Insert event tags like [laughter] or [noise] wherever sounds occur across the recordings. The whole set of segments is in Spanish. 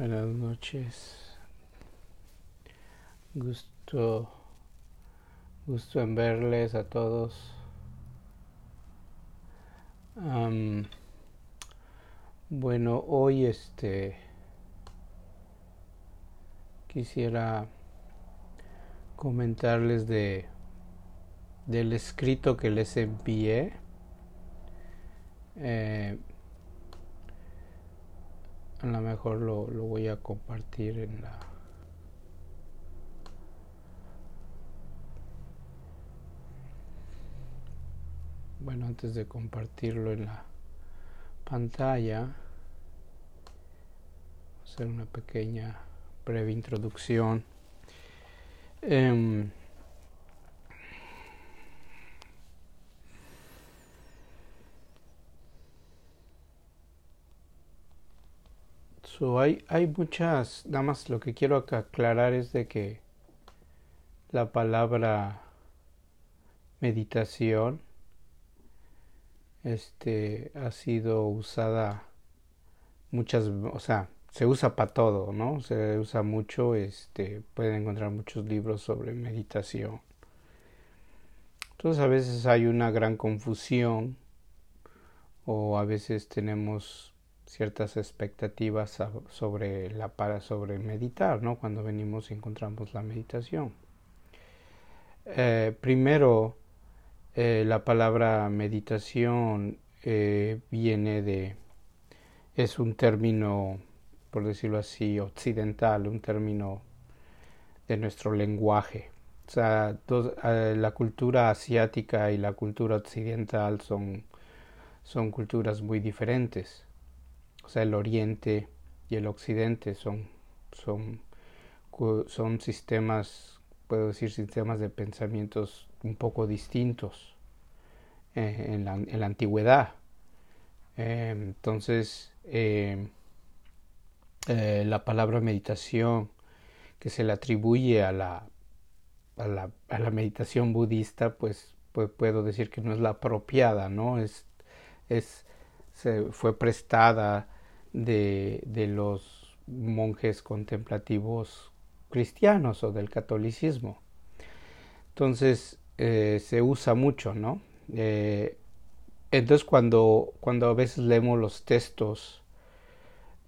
Buenas noches. Gusto, gusto en verles a todos. bueno, hoy este quisiera comentarles de del escrito que les envié. Eh, a lo mejor lo, voy a compartir en la bueno antes de compartirlo en la pantalla hacer una pequeña breve introducción. Eh, hay, muchas, nada más lo que quiero aclarar es de que la palabra meditación este ha sido usada muchas, o sea, se usa para todo, ¿no? Se usa mucho, este, pueden encontrar muchos libros sobre meditación. Entonces a veces hay una gran confusión o a veces tenemos ciertas expectativas sobre la para sobre meditar, ¿no? Cuando venimos y encontramos la meditación. Eh, primero, eh, la palabra meditación eh, viene de es un término, por decirlo así, occidental, un término de nuestro lenguaje. O sea, la cultura asiática y la cultura occidental son, son culturas muy diferentes o sea, el oriente y el occidente son, son, son sistemas, puedo decir, sistemas de pensamientos un poco distintos eh, en, la, en, la, antigüedad. Eh, entonces, eh, la palabra meditación que se le atribuye a la, a la, a la meditación budista, pues, pues, puedo decir que no es la apropiada, ¿no? Es, es, se fue prestada de, de los monjes contemplativos cristianos o del catolicismo. Entonces eh, se usa mucho, ¿no? Eh, entonces cuando, cuando a veces leemos los textos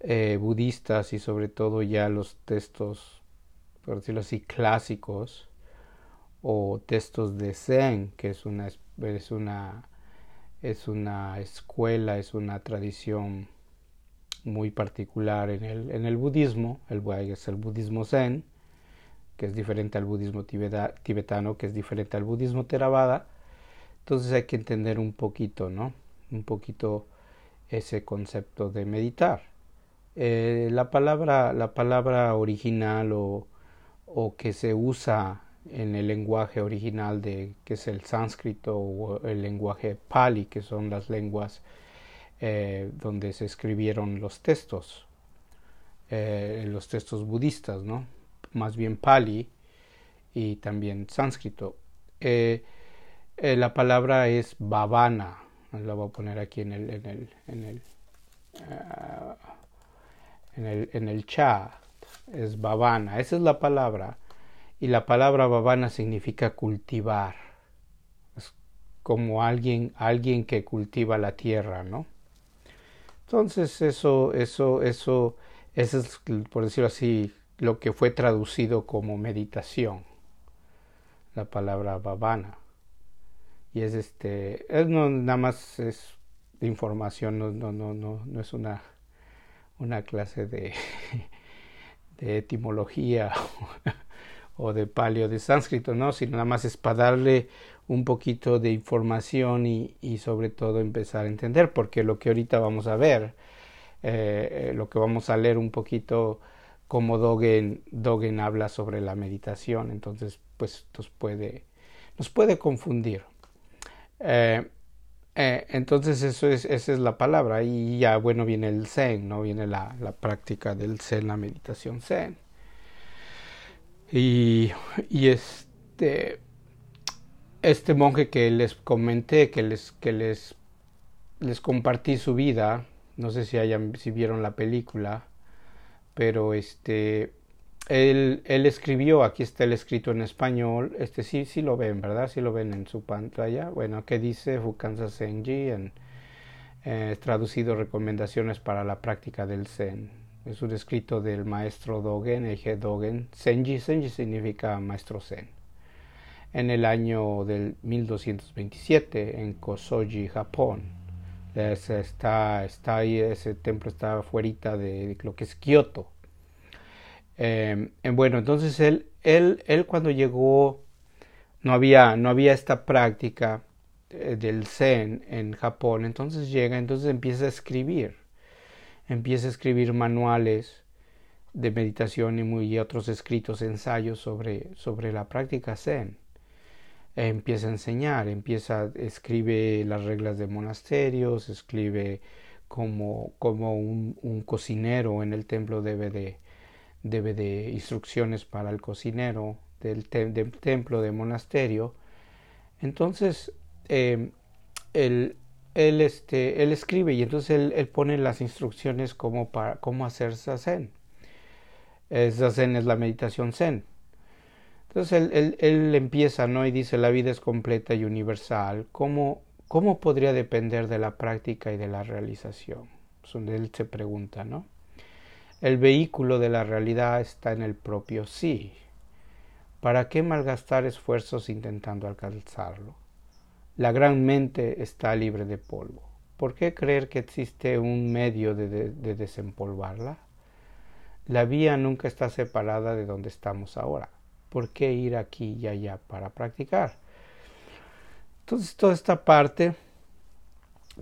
eh, budistas y sobre todo ya los textos, por decirlo así, clásicos o textos de Zen, que es una, es una, es una escuela, es una tradición muy particular en el, en el budismo, el, es el budismo zen, que es diferente al budismo tibetano, que es diferente al budismo theravada. Entonces hay que entender un poquito, ¿no? Un poquito ese concepto de meditar. Eh, la, palabra, la palabra original o, o, que se usa en el lenguaje original de que es el sánscrito o el lenguaje pali, que son las lenguas eh, donde se escribieron los textos, eh, los textos budistas, ¿no? Más bien Pali y también sánscrito. Eh, la palabra es Bhavana, la voy a poner aquí en el, en el, en el, en el, en el chat, es Bhavana, esa es la palabra. Y la palabra Bhavana significa cultivar. Es como alguien, alguien que cultiva la tierra, ¿no? Entonces eso, eso, eso, eso es, por decirlo así, lo que fue traducido como meditación, la palabra babana. Y es este, es no, nada más es información, no, no, no, no, no es una, una clase de, [laughs] de etimología [laughs] o de palio de sánscrito, no, sino nada más es para darle un poquito de información y, y, sobre todo empezar a entender, porque lo que ahorita vamos a ver, eh, eh, lo que vamos a leer un poquito como Dogen, Dogen habla sobre la meditación, entonces pues nos puede, nos puede confundir. Eh, entonces eso es, esa es la palabra y ya bueno viene el Zen, no viene la, la práctica del Zen, la meditación Zen. Y, este este monje que les comenté, que les, que les, les compartí su vida, no sé si, hayan, si vieron la película, pero este, él, él, escribió, aquí está el escrito en español, este sí, sí lo ven, ¿verdad? Sí lo ven en su pantalla. Bueno, ¿qué dice Fukansa Senji? En, eh, traducido recomendaciones para la práctica del Zen. Es un escrito del maestro Dogen, Eje Dogen. Senji, Senji significa maestro Zen. En el año del 1227 en Kosoji, Japón. está, está ahí, ese templo está afuera de lo que es Kioto eh, bueno, entonces él, él, él cuando llegó no había, no había esta práctica eh, del Zen en Japón, entonces llega, entonces empieza a escribir, empieza a escribir manuales de meditación y, otros escritos, ensayos sobre, sobre la práctica Zen. empieza a enseñar, empieza, escribe las reglas de monasterios, escribe como, un, cocinero en el templo debe de, debe de instrucciones para el cocinero del, templo, de monasterio. Entonces, eh, él, él, este, él escribe y entonces él, pone las instrucciones como para cómo hacer zazen. Zazen es la meditación zen. Entonces él, él, empieza, ¿no? Y dice, la vida es completa y universal. ¿Cómo, ¿Cómo podría depender de la práctica y de la realización? Él se pregunta, ¿no? El vehículo de la realidad está en el propio sí. ¿Para qué malgastar esfuerzos intentando alcanzarlo? La gran mente está libre de polvo. ¿Por qué creer que existe un medio de, desempolvarla? La vía nunca está separada de donde estamos ahora. ¿Por qué ir aquí y allá para practicar? Entonces toda esta parte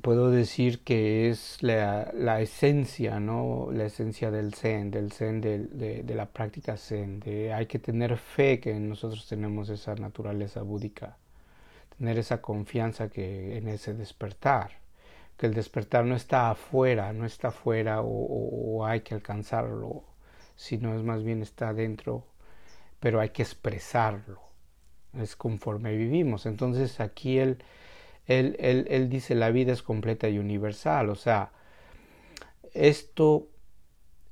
puedo decir que es la, esencia, ¿no? La esencia del Zen, del Zen, de, de, la práctica Zen. De, hay que tener fe que nosotros tenemos esa naturaleza búdica, tener esa confianza que en ese despertar, que el despertar no está afuera, no está afuera o, hay que alcanzarlo, sino es más bien está adentro, pero hay que expresarlo. Es conforme vivimos. Entonces aquí el él, él, él dice la vida es completa y universal, o sea, esto,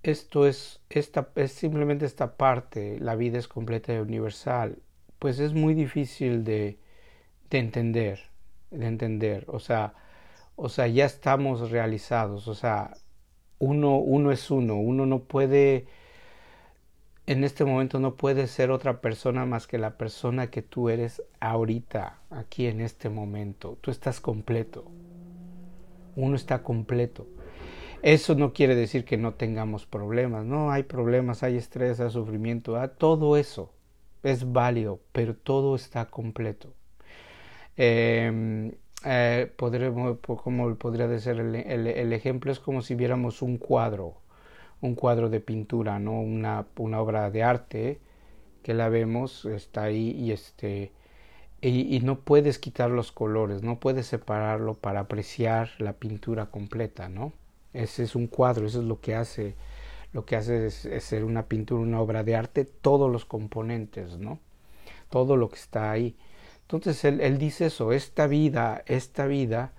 esto es, esta, es simplemente esta parte, la vida es completa y universal, pues es muy difícil de, de entender, de entender, o sea, o sea, ya estamos realizados, o sea, uno, uno es uno, uno no puede en este momento no puedes ser otra persona más que la persona que tú eres ahorita, aquí en este momento. Tú estás completo. Uno está completo. Eso no quiere decir que no tengamos problemas. No, hay problemas, hay estrés, hay sufrimiento. Todo eso es válido, pero todo está completo. Em, eh, podremos, como podría ser el ejemplo? Es como si viéramos un cuadro un cuadro de pintura, ¿no? Una, una obra de arte que la vemos, está ahí y este y, no puedes quitar los colores, no puedes separarlo para apreciar la pintura completa, ¿no? Ese es un cuadro, eso es lo que hace, lo que hace es, ser una pintura, una obra de arte, todos los componentes, ¿no? Todo lo que está ahí. Entonces él, dice eso, esta vida, esta vida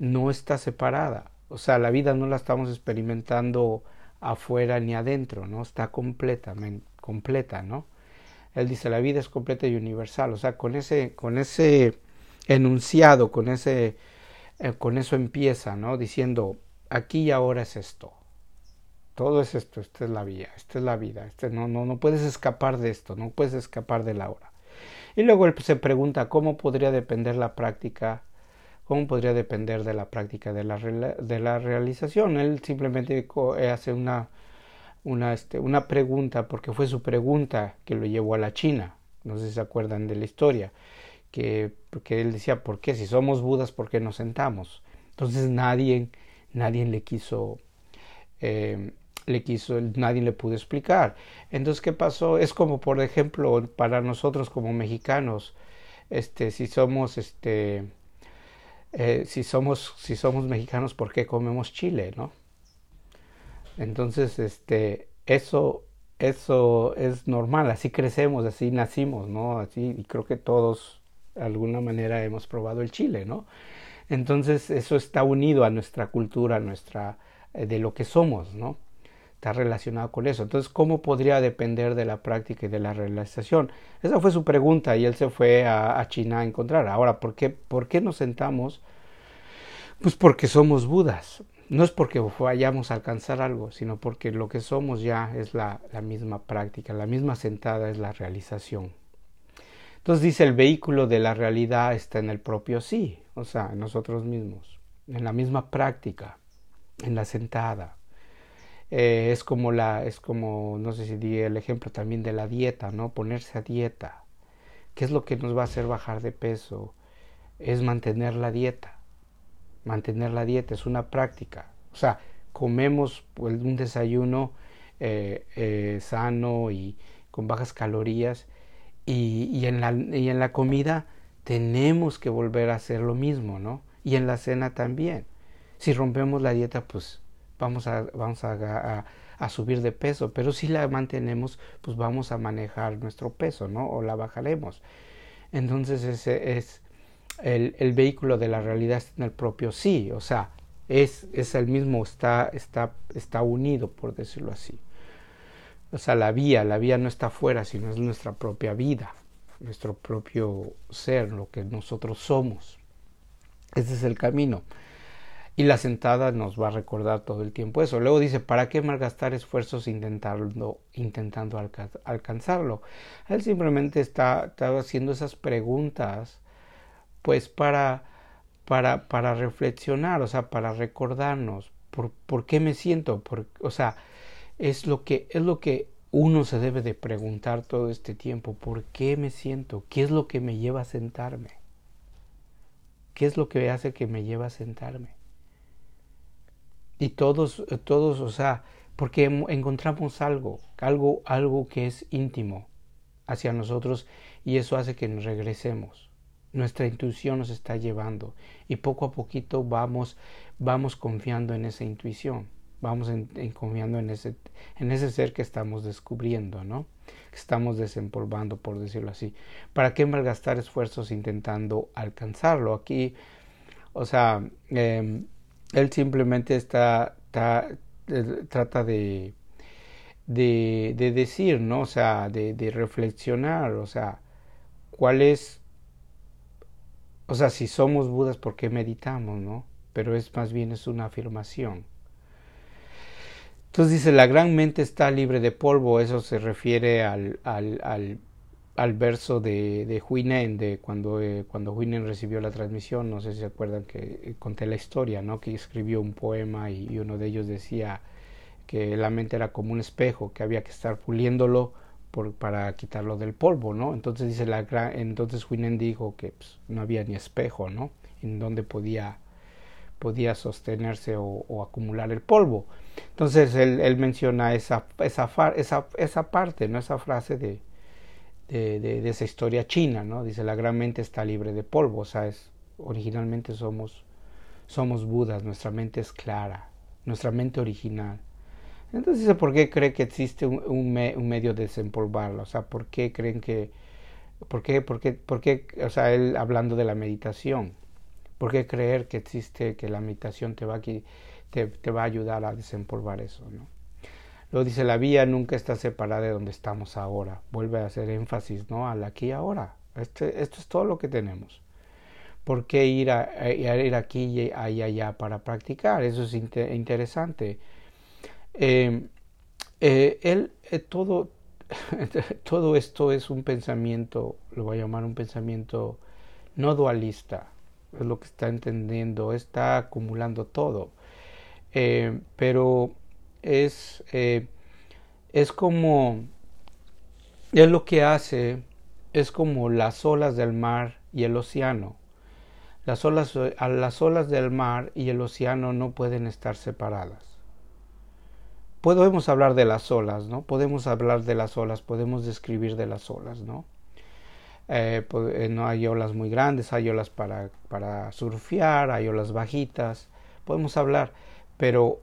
no está separada, o sea, la vida no la estamos experimentando afuera ni adentro, ¿no? Está completamente completa, ¿no? Él dice la vida es completa y universal, o sea, con ese con ese enunciado, con ese eh, con eso empieza, ¿no? Diciendo aquí y ahora es esto. Todo es esto, esta es la vida, esta es la vida, este, no, no, no puedes escapar de esto, no puedes escapar de la hora. Y luego él se pregunta cómo podría depender la práctica ¿Cómo podría depender de la práctica de la, de la realización? Él simplemente eh, hace una, una, este, una pregunta, porque fue su pregunta que lo llevó a la China. No sé si se acuerdan de la historia. Que, él decía, ¿por qué? Si somos budas, ¿por qué nos sentamos? Entonces nadie, nadie le quiso, eh, le quiso, nadie le pudo explicar. Entonces, ¿qué pasó? Es como, por ejemplo, para nosotros como mexicanos, este, si somos, este, eh, si, somos, si somos mexicanos, ¿por qué comemos chile, no? Entonces, este, eso, eso es normal, así crecemos, así nacimos, ¿no? Así, y creo que todos de alguna manera hemos probado el chile, ¿no? Entonces, eso está unido a nuestra cultura, a nuestra, eh, de lo que somos, ¿no? Está relacionado con eso. Entonces, ¿cómo podría depender de la práctica y de la realización? Esa fue su pregunta y él se fue a, China a encontrar. Ahora, ¿por qué, ¿por qué nos sentamos? Pues porque somos Budas. No es porque vayamos a alcanzar algo, sino porque lo que somos ya es la, la misma práctica, la misma sentada es la realización. Entonces dice, el vehículo de la realidad está en el propio sí, o sea, en nosotros mismos, en la misma práctica, en la sentada. Eh, es como la, es como, no sé si di el ejemplo también de la dieta, ¿no? Ponerse a dieta. ¿Qué es lo que nos va a hacer bajar de peso? Es mantener la dieta. Mantener la dieta es una práctica. O sea, comemos pues, un desayuno eh, eh, sano y con bajas calorías y, y, en la, y en la comida tenemos que volver a hacer lo mismo, ¿no? Y en la cena también. Si rompemos la dieta, pues vamos a, vamos a, a, subir de peso, pero si la mantenemos, pues vamos a manejar nuestro peso, ¿no? O la bajaremos. Entonces ese es el, el vehículo de la realidad en el propio sí, o sea, es, es el mismo, está, está, está unido, por decirlo así. O sea, la vía, la vía no está afuera, sino es nuestra propia vida, nuestro propio ser, lo que nosotros somos. Ese es el camino. Y la sentada nos va a recordar todo el tiempo eso. Luego dice, ¿para qué malgastar esfuerzos intentando, intentando alcanzarlo? Él simplemente está, haciendo esas preguntas, pues para, para, para reflexionar, o sea, para recordarnos por, por qué me siento, por, o sea, es lo que, es lo que uno se debe de preguntar todo este tiempo, ¿por qué me siento? ¿Qué es lo que me lleva a sentarme? ¿Qué es lo que hace que me lleva a sentarme? Y todos, eh, todos, o sea, porque encontramos algo, algo, algo que es íntimo hacia nosotros y eso hace que nos regresemos. Nuestra intuición nos está llevando y poco a poquito vamos, vamos confiando en esa intuición, vamos en, confiando en ese, en ese ser que estamos descubriendo, ¿no? Que estamos desempolvando, por decirlo así. ¿Para qué malgastar esfuerzos intentando alcanzarlo? Aquí, o sea, eh, él simplemente está, eh, trata de, de, de, decir, ¿no? O sea, de, reflexionar, o sea, cuál es, o sea, si somos Budas, ¿por qué meditamos, no? Pero es más bien es una afirmación. Entonces dice, la gran mente está libre de polvo, eso se refiere al, al al verso de, de Huinen, de cuando, eh, cuando Huinen recibió la transmisión, no sé si se acuerdan que eh, conté la historia, ¿no? que escribió un poema y, uno de ellos decía que la mente era como un espejo, que había que estar puliéndolo para quitarlo del polvo, ¿no? Entonces dice la entonces Huinen dijo que pues, no había ni espejo, ¿no? En donde podía podía sostenerse o, acumular el polvo. Entonces él, él menciona esa, esa, esa, esa parte, ¿no? esa frase de, de, esa historia china, ¿no? Dice, la gran mente está libre de polvo, o sea, es, originalmente somos, somos Budas, nuestra mente es clara, nuestra mente original. Entonces dice, ¿por qué cree que existe un, medio de desempolvarla? O sea, ¿por qué creen que, por qué, por qué, por qué, o sea, él hablando de la meditación, ¿por qué creer que existe, que la meditación te va, te, te va a ayudar a desempolvar eso, ¿no? Luego dice, la vía nunca está separada de donde estamos ahora. Vuelve a hacer énfasis, ¿no? Al aquí y ahora. Este, esto es todo lo que tenemos. ¿Por qué ir, a, ir aquí y allá para practicar? Eso es interesante. Em, eh, él, eh, todo, [laughs] todo esto es un pensamiento, lo voy a llamar un pensamiento no dualista, es lo que está entendiendo, está acumulando todo. Eh, pero es, eh, es como, es lo que hace, es como las olas del mar y el océano. Las olas, las olas del mar y el océano no pueden estar separadas. Podemos hablar de las olas, ¿no? Podemos hablar de las olas, podemos describir de las olas, ¿no? Eh, eh, no hay olas muy grandes, hay olas para, para surfear, hay olas bajitas, podemos hablar, pero,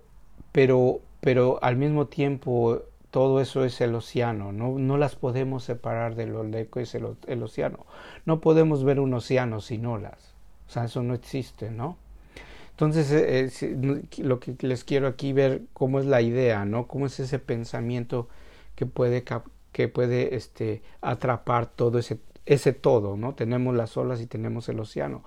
pero pero al mismo tiempo todo eso es el océano, no, no las podemos separar de lo que es el, océano. No podemos ver un océano sin olas, o sea, eso no existe, ¿no? Entonces, eh, lo que les quiero aquí ver cómo es la idea, ¿no? Cómo es ese pensamiento que puede, que puede este, atrapar todo ese, ese todo, ¿no? Tenemos las olas y tenemos el océano,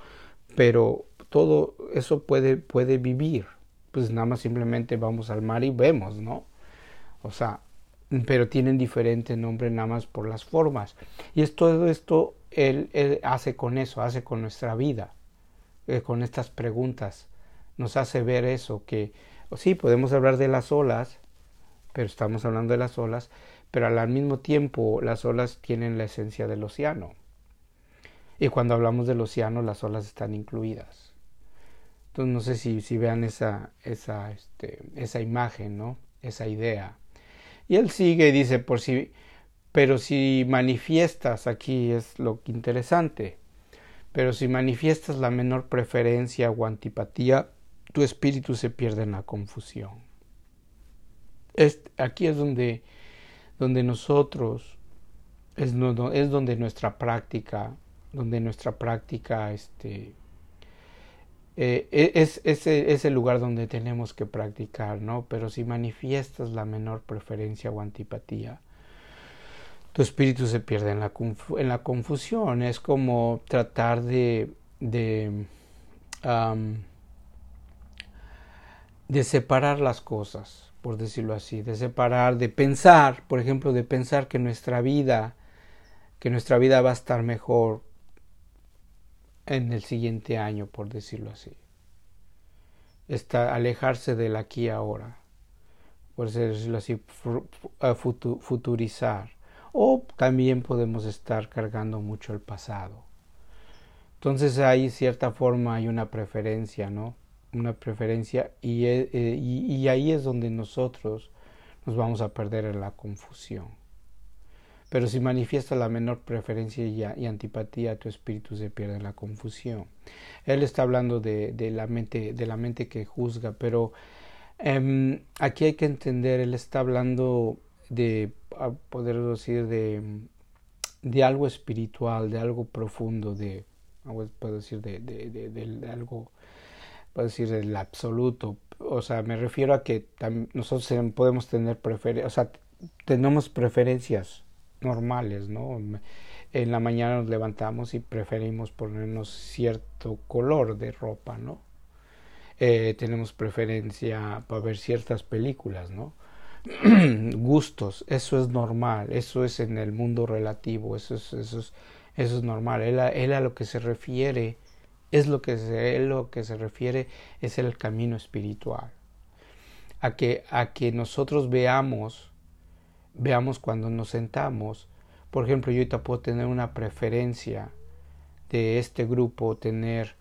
pero todo eso puede, puede vivir. Pues nada más simplemente vamos al mar y vemos, ¿no? O sea, pero tienen diferente nombre nada más por las formas. Y es todo esto él, él hace con eso, hace con nuestra vida, eh, con estas preguntas. Nos hace ver eso, que sí, podemos hablar de las olas, pero estamos hablando de las olas, pero al mismo tiempo las olas tienen la esencia del océano. Y cuando hablamos del océano, las olas están incluidas. Entonces no sé si, si vean esa, esa, este, esa imagen, ¿no? Esa idea. Y él sigue y dice, por si, pero si manifiestas, aquí es lo interesante, pero si manifiestas la menor preferencia o antipatía, tu espíritu se pierde en la confusión. aquí es donde, donde nosotros, es, es donde nuestra práctica, donde nuestra práctica este, eh, e, es, es, el lugar donde tenemos que practicar, ¿no? Pero si manifiestas la menor preferencia o antipatía, tu espíritu se pierde en la, en la confusión. Es como tratar de, de, de separar las cosas, por decirlo así, de separar, de pensar, por ejemplo, de pensar que nuestra vida, que nuestra vida va a estar mejor en el siguiente año, por decirlo así. Está alejarse del aquí ahora, por decirlo así, futurizar. O también podemos estar cargando mucho el pasado. Entonces hay cierta forma, hay una preferencia, ¿no? Una preferencia y, eh, y, y ahí es donde nosotros nos vamos a perder en la confusión. Pero si manifiesta la menor preferencia y, antipatía, tu espíritu se pierde en la confusión. Él está hablando de, la, mente, de la mente que juzga, pero em, aquí hay que entender, él está hablando de, poder decir, de, algo espiritual, de algo profundo, de, puedo decir, de, de, algo, puedo decir, del absoluto. O sea, me refiero a que nosotros podemos tener preferencias, o sea, tenemos preferencias normales, ¿no? En la mañana nos levantamos y preferimos ponernos cierto color de ropa, ¿no? Eh, tenemos preferencia para ver ciertas películas, ¿no? [clears throat] Gustos, eso es normal, eso es en el mundo relativo, eso es, eso es, eso es normal. Él a, él a lo que se refiere, es lo que se, lo que se refiere es el camino espiritual. A que, a que nosotros veamos veamos cuando nos sentamos. Por ejemplo, yo ahorita puedo tener una preferencia de este grupo, tener,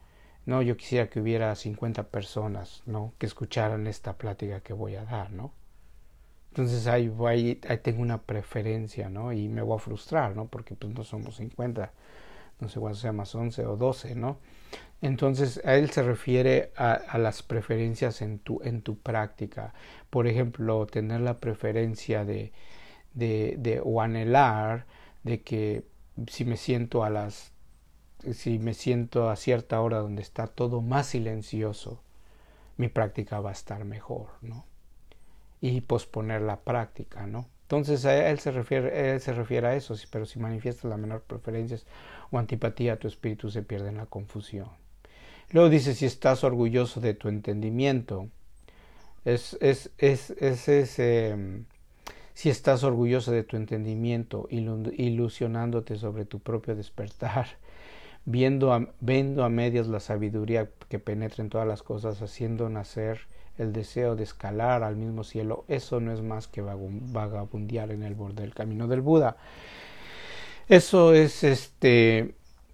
no, yo quisiera que hubiera 50 personas, ¿no? Que escucharan esta plática que voy a dar, ¿no? Entonces ahí, ahí, ahí tengo una preferencia, ¿no? Y me voy a frustrar, ¿no? Porque pues no somos 50, no sé cuánto sea más 11 o 12, ¿no? Entonces a él se refiere a, a, las preferencias en tu, en tu práctica. Por ejemplo, tener la preferencia de, de, de, o anhelar de que si me siento a las si me siento a cierta hora donde está todo más silencioso mi práctica va a estar mejor no y posponer la práctica no entonces a él se refiere él se refiere a eso pero si manifiestas la menor preferencia o antipatía tu espíritu se pierde en la confusión. Luego dice si estás orgulloso de tu entendimiento es es es, es, es eh, si estás orgulloso de tu entendimiento, ilusionándote sobre tu propio despertar, [laughs] viendo a, viendo a medias la sabiduría que penetra en todas las cosas, haciendo nacer el deseo de escalar al mismo cielo, eso no es más que vagabundear en el borde del camino del Buda. Eso es este,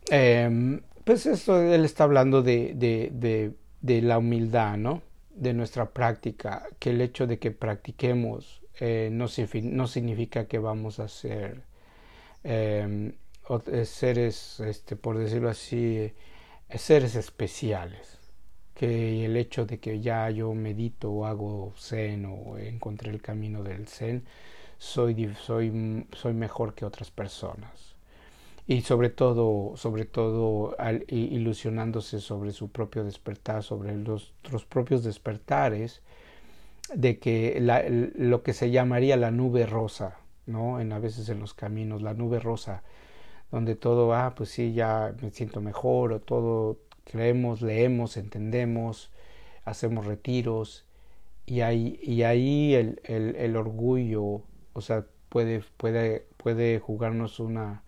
em, pues eso él está hablando de, de, de, de la humildad, ¿no? De nuestra práctica, que el hecho de que practiquemos eh, no, significa que vamos a ser em, eh, seres, este, por decirlo así, eh, seres especiales. Que el hecho de que ya yo medito o hago zen o encontré el camino del zen, soy, soy, soy mejor que otras personas. y sobre todo, sobre todo ilusionándose sobre su propio despertar, sobre los, los propios despertares, de que lo que se llamaría la nube rosa, ¿no? En a veces en los caminos, la nube rosa, donde todo, ah, pues sí, ya me siento mejor, o todo creemos, leemos, entendemos, hacemos retiros, y ahí, y ahí el, el, el orgullo, o sea, puede, puede, puede jugarnos una,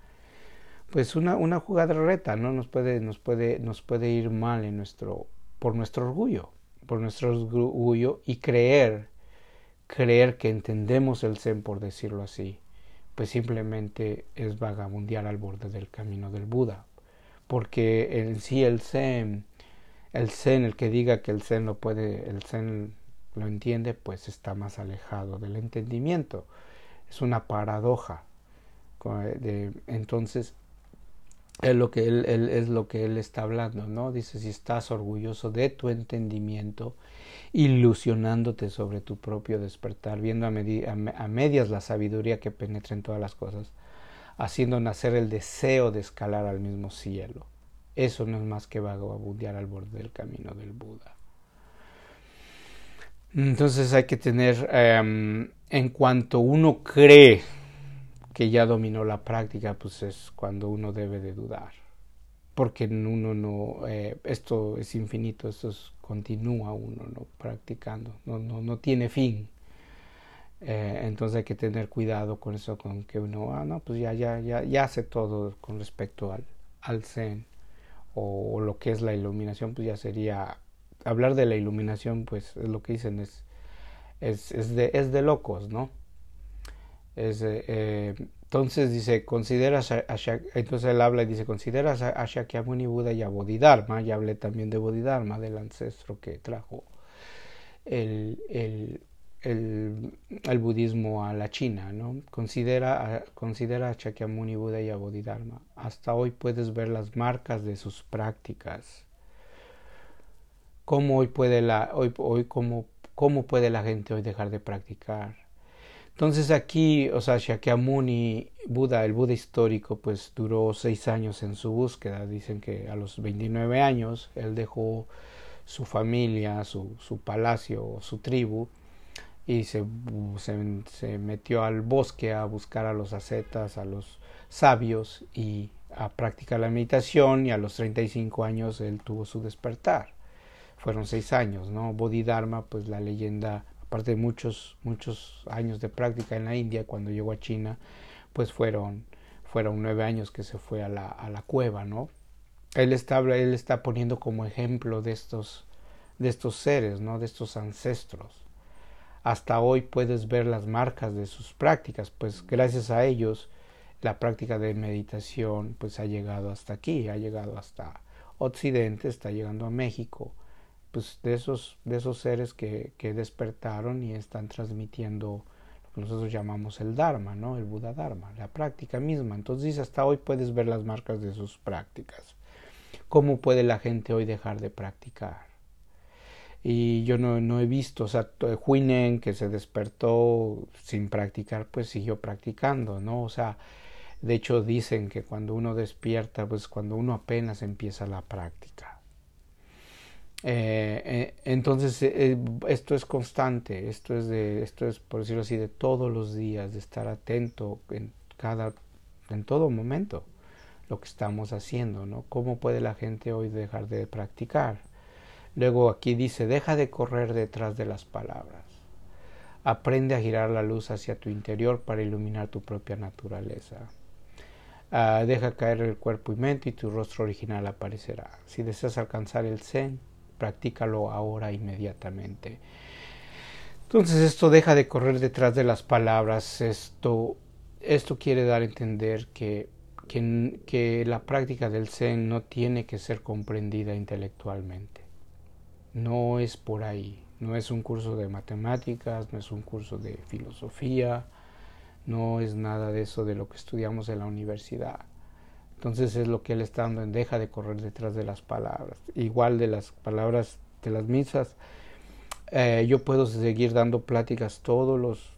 pues una, una jugada reta, ¿no? Nos puede, nos puede, nos puede ir mal en nuestro, por nuestro orgullo, por nuestro orgullo y creer, creer que entendemos el Zen, por decirlo así, pues simplemente es vagabundear al borde del camino del Buda. Porque en sí el Zen, el Zen, el que diga que el Zen lo puede, el Zen lo entiende, pues está más alejado del entendimiento. Es una paradoja. De, entonces, es lo que él, es lo que él está hablando, ¿no? Dice, si estás orgulloso de tu entendimiento, ilusionándote sobre tu propio despertar, viendo a, medias la sabiduría que penetra en todas las cosas, haciendo nacer el deseo de escalar al mismo cielo. Eso no es más que vagabundear al borde del camino del Buda. Entonces hay que tener, em, en cuanto uno cree que ya dominó la práctica, pues es cuando uno debe de dudar. Porque uno no, eh, esto es infinito, esto continúa uno ¿no? practicando, no, no, no tiene fin. Eh, entonces hay que tener cuidado con eso, con que uno, ah, no, pues ya, ya, ya, ya hace todo con respecto al, al Zen o, lo que es la iluminación, pues ya sería, hablar de la iluminación, pues es lo que dicen, es, es, es, de, es de locos, ¿no? Eh, entonces dice, considera entonces él habla y dice, considera a Shakyamuni Buda y a Bodhidharma, ya hablé también de Bodhidharma, del ancestro que trajo el, el, el, budismo a la China, ¿no? Considera, considera a Shakyamuni Buda y a Bodhidharma. Hasta hoy puedes ver las marcas de sus prácticas. ¿Cómo hoy puede la, hoy, hoy cómo, cómo puede la gente hoy dejar de practicar? Entonces aquí, o sea, Shakyamuni, Buda, el Buda histórico, pues duró seis años en su búsqueda. Dicen que a los 29 años él dejó su familia, su, su palacio, su tribu, y se, se, se, metió al bosque a buscar a los ascetas, a los sabios y a practicar la meditación y a los 35 años él tuvo su despertar. Fueron seis años, ¿no? Bodhidharma, pues la leyenda aparte de muchos, muchos años de práctica en la India, cuando llegó a China, pues fueron, fueron nueve años que se fue a la, a la cueva, ¿no? Él está, él está poniendo como ejemplo de estos, de estos seres, ¿no? De estos ancestros. Hasta hoy puedes ver las marcas de sus prácticas, pues gracias a ellos la práctica de meditación pues ha llegado hasta aquí, ha llegado hasta Occidente, está llegando a México, pues de esos, de esos seres que, que despertaron y están transmitiendo lo que nosotros llamamos el Dharma, ¿no? El Buda Dharma, la práctica misma. Entonces hasta hoy puedes ver las marcas de sus prácticas. ¿Cómo puede la gente hoy dejar de practicar? Y yo no, no he visto, o sea, Huinen que se despertó sin practicar, pues siguió practicando, ¿no? O sea, de hecho dicen que cuando uno despierta, pues cuando uno apenas empieza la práctica eh, eh, entonces eh, esto es constante, esto es de, esto es por decirlo así de todos los días, de estar atento en cada, en todo momento lo que estamos haciendo, ¿no? ¿Cómo puede la gente hoy dejar de practicar? Luego aquí dice, deja de correr detrás de las palabras. Aprende a girar la luz hacia tu interior para iluminar tu propia naturaleza. Ah, deja caer el cuerpo y mente y tu rostro original aparecerá. Si deseas alcanzar el Zen, practícalo ahora inmediatamente. Entonces esto deja de correr detrás de las palabras, esto, esto quiere dar a entender que, que, que la práctica del Zen no tiene que ser comprendida intelectualmente. No es por ahí, no es un curso de matemáticas, no es un curso de filosofía, no es nada de eso de lo que estudiamos en la universidad. Entonces es lo que él está dando deja de correr detrás de las palabras. Igual de las palabras de las misas, eh, yo puedo seguir dando pláticas todos los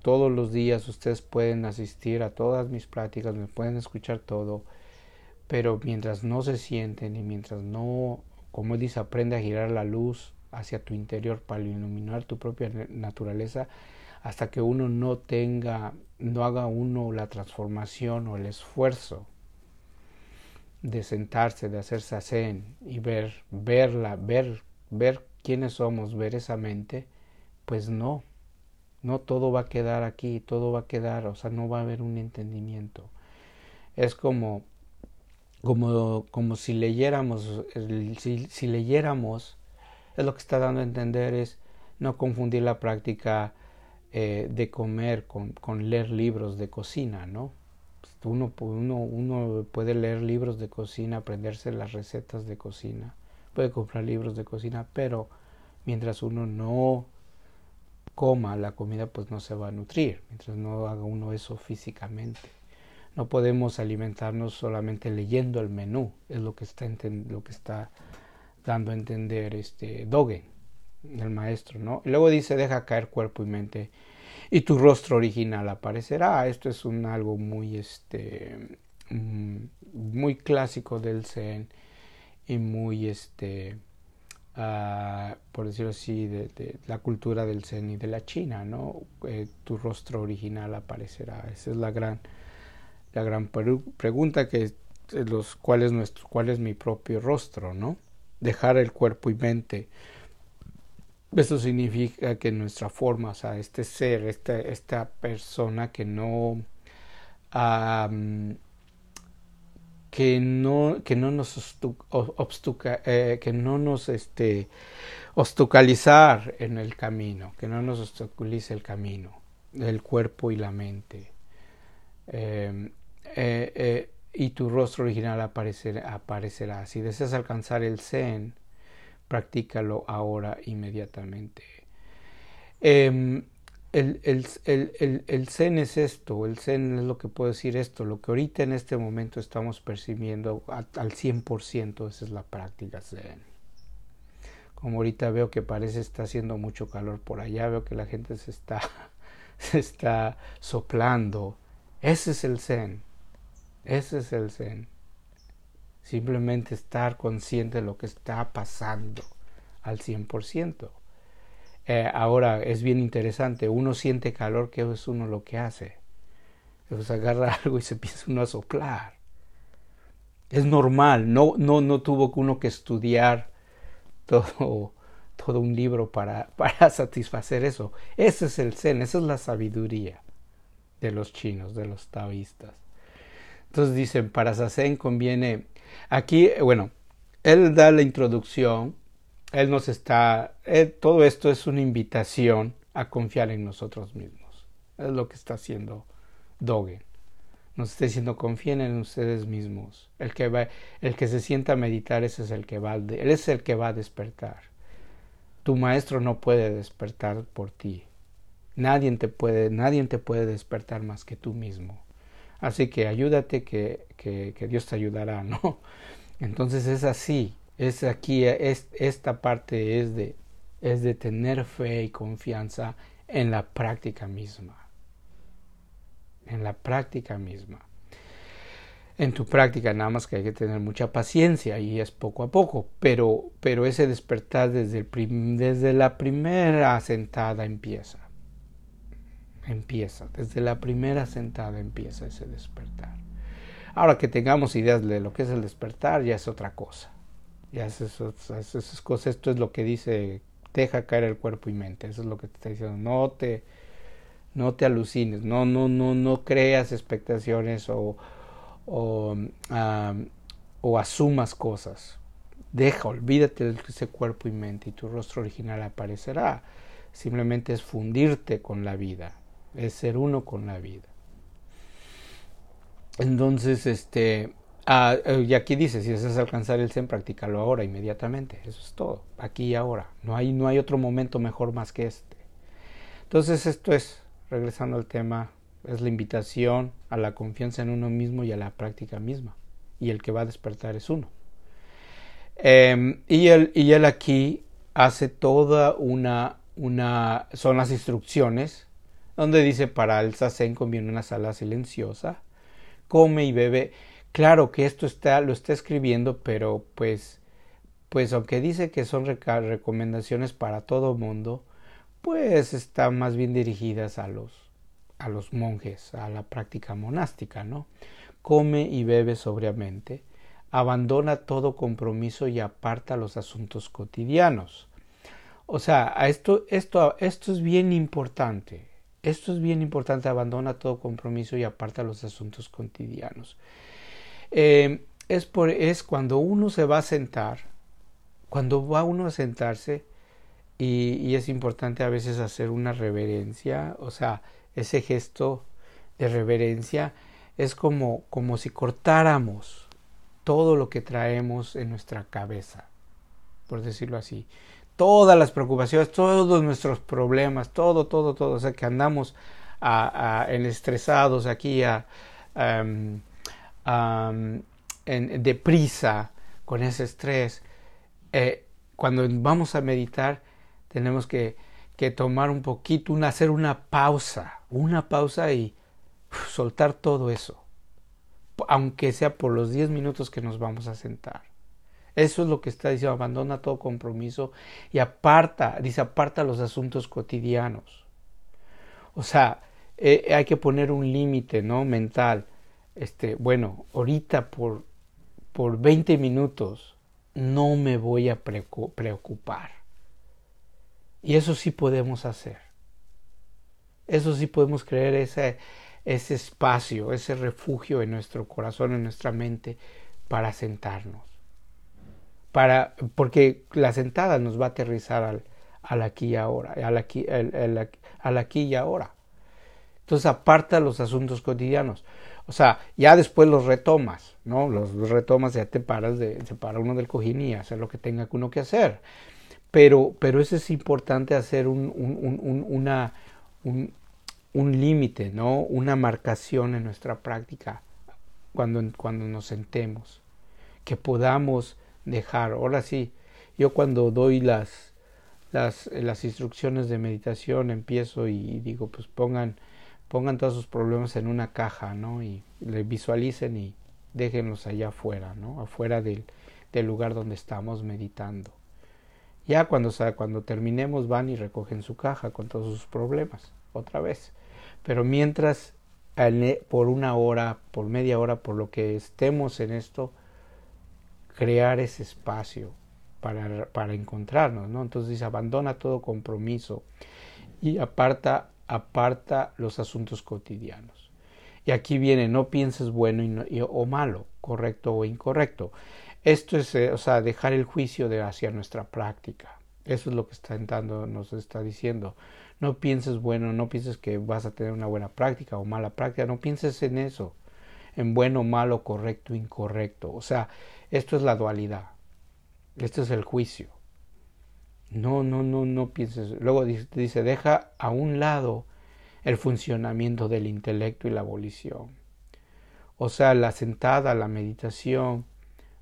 todos los días ustedes pueden asistir a todas mis prácticas, me pueden escuchar todo, pero mientras no se sienten y mientras no, como él dice, aprende a girar la luz hacia tu interior para iluminar tu propia naturaleza, hasta que uno no tenga, no haga uno la transformación o el esfuerzo de sentarse, de hacerse zen y ver, verla, ver, ver quiénes somos, ver esa mente, pues no, no todo va a quedar aquí, todo va a quedar, o sea, no va a haber un entendimiento. Es como, como, como si leyéramos, si, si leyéramos, es lo que está dando a entender es no confundir la práctica eh, de comer con, con, leer libros de cocina, ¿no? Uno puede leer libros de cocina, aprenderse las recetas de cocina, puede comprar libros de cocina, pero mientras uno no coma la comida, pues no se va a nutrir, mientras no haga uno eso físicamente. No podemos alimentarnos solamente leyendo el menú, es lo que está, lo que está dando a entender este Dogen el maestro, ¿no? Y luego dice, deja caer cuerpo y mente y tu rostro original aparecerá. Esto es un algo muy, este, mm, muy clásico del Zen y muy, este, uh, por decirlo así, de, la cultura del Zen y de la China, ¿no? Eh, tu rostro original aparecerá. Esa es la gran, la gran pregunta que los nuestro, cuál es mi propio rostro, ¿no? Dejar el cuerpo y mente eso significa que nuestra forma, o sea, este ser, esta, esta persona que no, que no, que no nos obstuca, eh, que no nos este, obstaculizar en el camino, que no nos obstaculice el camino, el cuerpo y la mente. Em, eh, eh, y tu rostro original aparecerá, aparecerá. Si deseas alcanzar el Zen, practícalo ahora inmediatamente. Eh, el, el, el, el, zen es esto, el zen es lo que puedo decir esto, lo que ahorita en este momento estamos percibiendo al 100%, esa es la práctica zen. Como ahorita veo que parece está haciendo mucho calor por allá, veo que la gente se está, [laughs] se está soplando. Ese es el zen, ese es el zen. Simplemente estar consciente de lo que está pasando al 100%. Eh, ahora es bien interesante, uno siente calor, que es uno lo que hace? Pues agarra [laughs] algo y se empieza uno a soplar. Es normal, no, no, no tuvo uno que estudiar [laughs] todo, todo un libro para, [laughs] para satisfacer eso. Ese es el zen, esa es la sabiduría de los chinos, de los taoístas. Entonces dicen, para Sazen conviene Aquí, bueno, él da la introducción, él nos está, todo esto es una invitación a confiar en nosotros mismos. Es lo que está haciendo Dogen. Nos está diciendo confíen en ustedes mismos. El que va, el que se sienta a meditar, ese es el que va, él es el que va a despertar. Tu maestro no puede despertar por ti. Nadie te puede, nadie te puede despertar más que tú mismo. Así que ayúdate que, que, Dios te ayudará, ¿no? [laughs] Entonces es así, es aquí, es, esta parte es de, es de tener fe y confianza en la práctica misma. En la práctica misma. En tu práctica nada más que hay que tener mucha paciencia y es poco a poco, pero, pero ese despertar desde, desde la primera sentada empieza empieza, desde la primera sentada empieza ese despertar. Ahora que tengamos ideas de lo que es el despertar, ya es otra cosa. Ya es esas cosas, esto es lo que dice, deja caer el cuerpo y mente, eso es lo que te está diciendo, no te, no te alucines, no, no, no, no creas expectaciones o, o, asumas cosas. Deja, olvídate de ese cuerpo y mente y tu rostro original aparecerá. Simplemente es fundirte con la vida, es ser uno con la vida. Entonces, este, ah, eh, y aquí dice, si deseas alcanzar el Zen, practícalo ahora, inmediatamente. Eso es todo, aquí y ahora. No hay, no hay otro momento mejor más que este. Entonces, esto es, regresando al tema, es la invitación a la confianza en uno mismo y a la práctica misma. Y el que va a despertar es uno. Em, y, él, y aquí hace toda una, una, son las instrucciones donde dice para el sasen conviene una sala silenciosa, come y bebe. Claro que esto está, lo está escribiendo, pero pues, pues aunque dice que son recomendaciones para todo mundo, pues están más bien dirigidas a los, a los monjes, a la práctica monástica, ¿no? Come y bebe sobriamente, abandona todo compromiso y aparta los asuntos cotidianos. O sea, esto, esto, esto es bien importante. Esto es bien importante, abandona todo compromiso y aparta los asuntos cotidianos. Eh, es, por, cuando uno se va a sentar, cuando va uno a sentarse, y, y, es importante a veces hacer una reverencia, o sea, ese gesto de reverencia es como, como si cortáramos todo lo que traemos en nuestra cabeza, por decirlo así todas las preocupaciones, todos nuestros problemas, todo, todo, todo, o sea, que andamos en estresados aquí a, en, deprisa con ese estrés. Eh, cuando vamos a meditar, tenemos que, tomar un poquito, hacer una pausa, una pausa y soltar todo eso, aunque sea por los 10 minutos que nos vamos a sentar. Eso es lo que está diciendo, abandona todo compromiso y aparta, dice, aparta los asuntos cotidianos. O sea, eh, hay que poner un límite, ¿no? Mental. Este, bueno, ahorita por, por 20 minutos no me voy a preocupar. Y eso sí podemos hacer. Eso sí podemos creer ese, ese espacio, ese refugio en nuestro corazón, en nuestra mente, para sentarnos para, porque la sentada nos va a aterrizar al, al aquí y ahora, al aquí, al aquí y ahora. Entonces aparta los asuntos cotidianos. O sea, ya después los retomas, ¿no? Los, retomas, ya te paras, de, se para uno del cojín y hacer lo que tenga uno que hacer. Pero, pero eso es importante hacer un, un, un, un límite, ¿no? Una marcación en nuestra práctica cuando, cuando nos sentemos. Que podamos dejar. Ahora sí, yo cuando doy las, las, las instrucciones de meditación empiezo y digo, pues pongan, pongan todos sus problemas en una caja, ¿no? Y le visualicen y déjenlos allá afuera, ¿no? Afuera del, del lugar donde estamos meditando. Ya cuando, cuando terminemos van y recogen su caja con todos sus problemas, otra vez. Pero mientras, por una hora, por media hora, por lo que estemos en esto, crear ese espacio para, para encontrarnos, ¿no? Entonces dice, abandona todo compromiso y aparta, aparta los asuntos cotidianos. Y aquí viene, no pienses bueno o malo, correcto o incorrecto. Esto es, eh, o sea, dejar el juicio hacia nuestra práctica. Eso es lo que está entrando, nos está diciendo. No pienses bueno, no pienses que vas a tener una buena práctica o mala práctica, no pienses en eso, en bueno, malo, correcto, incorrecto. O sea, esto es la dualidad. Este es el juicio. No, no, no, no pienses. Luego dice, deja a un lado el funcionamiento del intelecto y la abolición. O sea, la sentada, la meditación,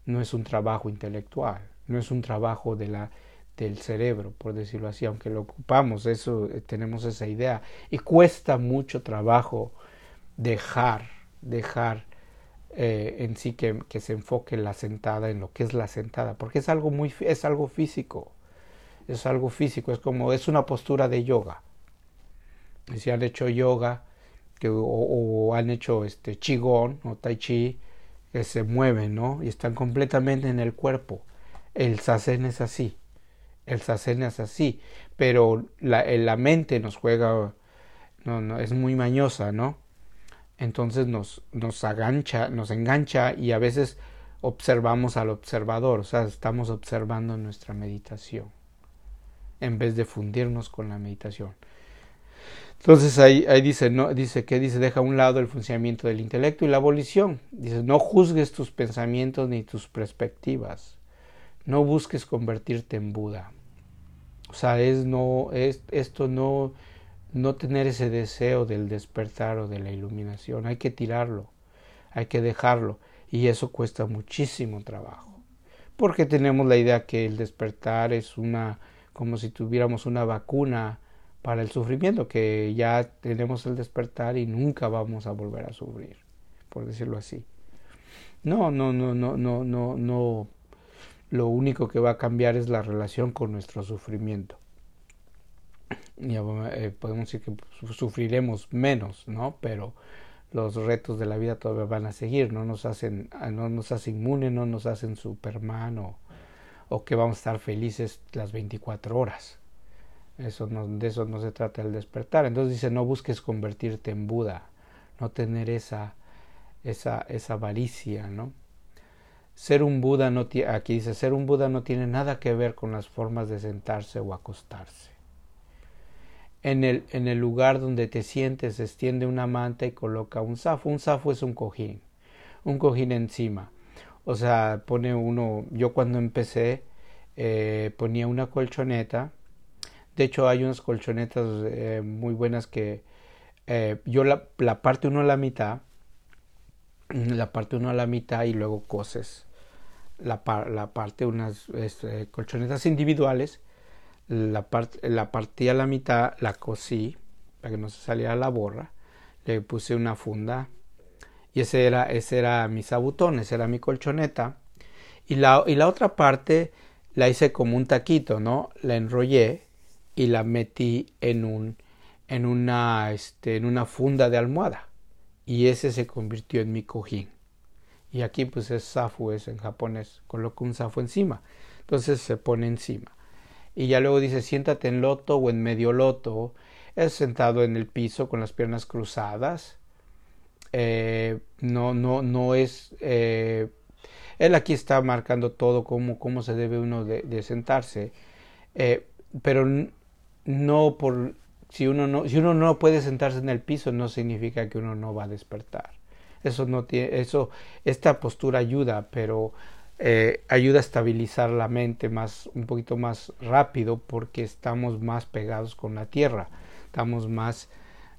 no es un trabajo intelectual, no es un trabajo de la, del cerebro, por decirlo así, aunque lo ocupamos, eso eh, tenemos esa idea. Y cuesta mucho trabajo dejar, dejar eh, en sí que, que, se enfoque la sentada en lo que es la sentada, porque es algo muy es algo físico, es algo físico, es como es una postura de yoga. Si han hecho yoga que, o, han hecho este qigong o tai chi que se mueven, ¿no? Y están completamente en el cuerpo. El sasen es así, el sasen es así, pero la, la mente nos juega, no, no, es muy mañosa, ¿no? Entonces nos, nos agancha, nos engancha y a veces observamos al observador, o sea, estamos observando nuestra meditación en vez de fundirnos con la meditación. Entonces ahí, ahí dice, no, dice que dice, deja a un lado el funcionamiento del intelecto y la abolición. Dice, no juzgues tus pensamientos ni tus perspectivas. No busques convertirte en Buda. O sea, es no, es, esto no, no tener ese deseo del despertar o de la iluminación. Hay que tirarlo, hay que dejarlo. Y eso cuesta muchísimo trabajo. Porque tenemos la idea que el despertar es una, como si tuviéramos una vacuna para el sufrimiento, que ya tenemos el despertar y nunca vamos a volver a sufrir, por decirlo así. No, no, no, no, no, no, no. Lo único que va a cambiar es la relación con nuestro sufrimiento. Eh, podemos decir que sufriremos menos, ¿no? Pero los retos de la vida todavía van a seguir, no nos hacen, no nos hacen inmunes, no nos hacen Superman o, o que vamos a estar felices las 24 horas. Eso de eso no se trata el despertar. Entonces dice, no busques convertirte en Buda, no tener esa, esa, esa avaricia, ¿no? Ser un Buda no aquí dice, ser un Buda no tiene nada que ver con las formas de sentarse o acostarse. En el, en el lugar donde te sientes, extiende una manta y coloca un zafo. Un zafo es un cojín, un cojín encima. O sea, pone uno, yo cuando empecé eh, ponía una colchoneta de hecho, hay unas colchonetas eh, muy buenas que eh, yo la, parte uno a la mitad, la parte uno a la mitad y luego coses la, la parte unas este, colchonetas individuales. La, parte la partí a la mitad, la cosí para que no se saliera la borra. Le puse una funda y ese era, ese era mi sabutón, ese era mi colchoneta. Y la, y la otra parte la hice como un taquito, ¿no? La enrollé y la metí en un en una este en una funda de almohada y ese se convirtió en mi cojín y aquí pues es safu es en japonés coloco un safu encima entonces se pone encima y ya luego dice siéntate en loto o en medio loto es sentado en el piso con las piernas cruzadas. Eh, no no no es eh, él aquí está marcando todo cómo, cómo se debe uno de, sentarse. Eh, pero no por si uno no si uno no puede sentarse en el piso no significa que uno no va a despertar. Eso no tiene eso esta postura ayuda pero eh, ayuda a estabilizar la mente más un poquito más rápido porque estamos más pegados con la tierra estamos más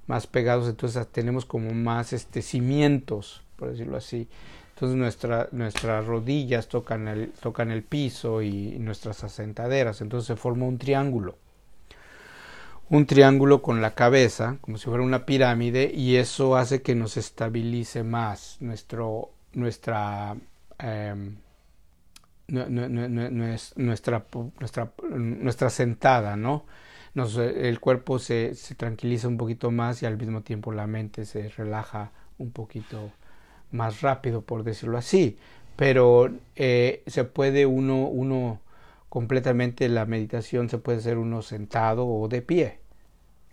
más pegados entonces tenemos como más este cimientos por decirlo así. Entonces nuestra, nuestras rodillas tocan el, tocan el piso y nuestras asentaderas entonces se forma un triángulo. Un triángulo con la cabeza, como si fuera una pirámide, y eso hace que nos estabilice más nuestro, nuestra, em, nuestra, nuestra, nuestra sentada, ¿no? El cuerpo se, se, tranquiliza un poquito más y al mismo tiempo la mente se relaja un poquito más rápido, por decirlo así. Pero eh, se puede uno, uno completamente la meditación se puede hacer uno sentado o de pie.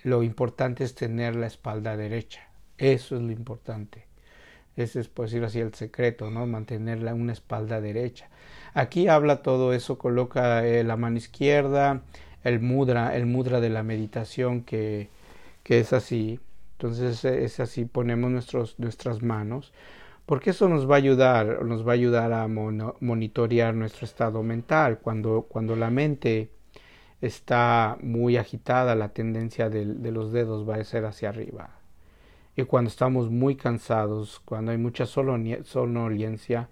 Lo importante es tener la espalda derecha. Eso es lo importante. Ese es, por decirlo así, el secreto, ¿no? Mantener una espalda derecha. Aquí habla todo eso, coloca eh, la mano izquierda, el mudra, el mudra de la meditación que, que es así. Entonces es así, ponemos nuestros, nuestras manos porque eso nos va a ayudar, nos va a ayudar a monitorear nuestro estado mental. Cuando, cuando la mente está muy agitada, la tendencia de, los dedos va a ser hacia arriba. Y cuando estamos muy cansados, cuando hay mucha sonolencia,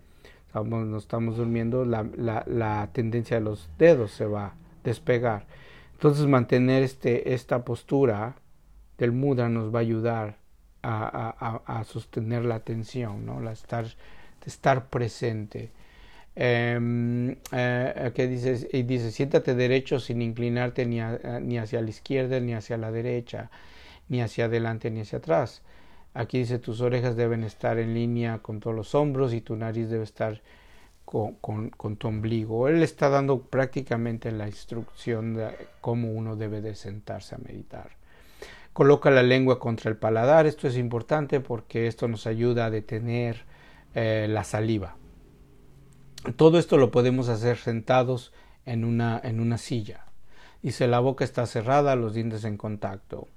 estamos, no estamos durmiendo, la, la, tendencia de los dedos se va a despegar. Entonces mantener este, esta postura del mudra nos va a ayudar a, sostener la atención, ¿no? la estar, estar presente. Eh, eh, que dice, y dice, siéntate derecho sin inclinarte ni, ni hacia la izquierda ni hacia la derecha, ni hacia adelante ni hacia atrás. Aquí dice, tus orejas deben estar en línea con todos los hombros y tu nariz debe estar con, tu ombligo. Él está dando prácticamente la instrucción de cómo uno debe de sentarse a meditar. Coloca la lengua contra el paladar. Esto es importante porque esto nos ayuda a detener eh, la saliva. Todo esto lo podemos hacer sentados en una, en una silla. Dice la boca está cerrada, los dientes en contacto.